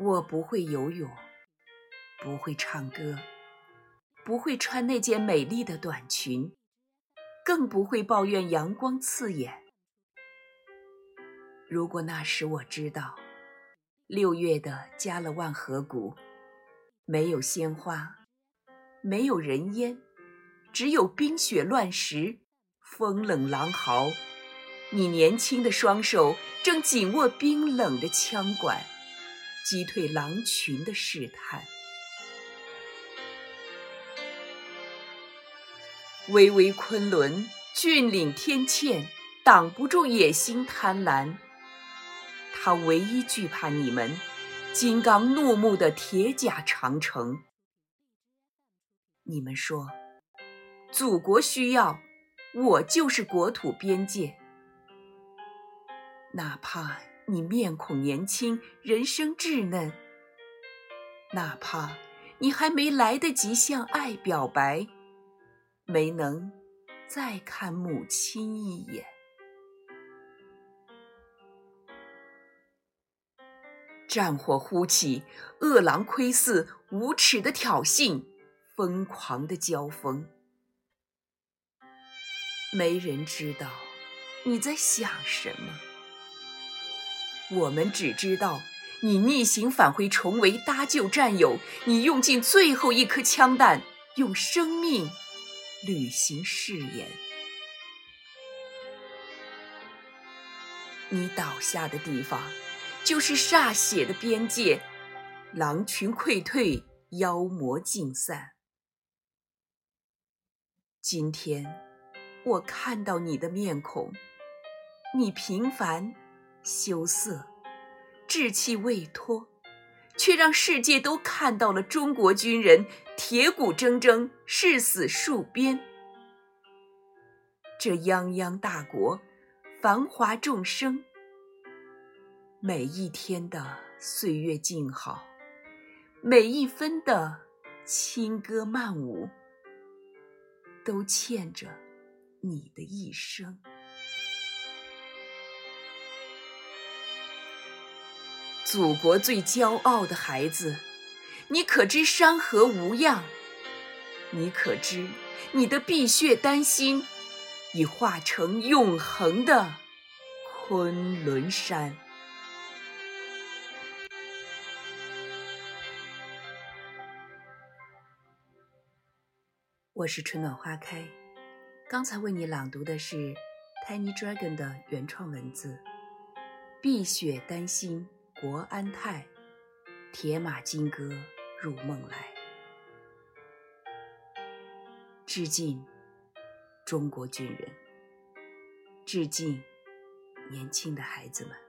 我不会游泳，不会唱歌，不会穿那件美丽的短裙，更不会抱怨阳光刺眼。如果那时我知道，六月的加勒万河谷没有鲜花，没有人烟，只有冰雪乱石，风冷狼嚎，你年轻的双手正紧握冰冷的枪管。击退狼群的试探，巍巍昆仑，峻岭天堑，挡不住野心贪婪。他唯一惧怕你们，金刚怒目的铁甲长城。你们说，祖国需要，我就是国土边界，哪怕。你面孔年轻，人生稚嫩。哪怕你还没来得及向爱表白，没能再看母亲一眼。战火忽起，饿狼窥伺，无耻的挑衅，疯狂的交锋。没人知道你在想什么。我们只知道，你逆行返回重围搭救战友，你用尽最后一颗枪弹，用生命履行誓言。你倒下的地方，就是歃血的边界，狼群溃退，妖魔尽散。今天，我看到你的面孔，你平凡。羞涩，稚气未脱，却让世界都看到了中国军人铁骨铮铮、誓死戍边。这泱泱大国，繁华众生，每一天的岁月静好，每一分的轻歌曼舞，都欠着你的一生。祖国最骄傲的孩子，你可知山河无恙？你可知你的碧血丹心已化成永恒的昆仑山？我是春暖花开，刚才为你朗读的是 Tiny Dragon 的原创文字，碧血丹心。国安泰，铁马金戈入梦来。致敬中国军人，致敬年轻的孩子们。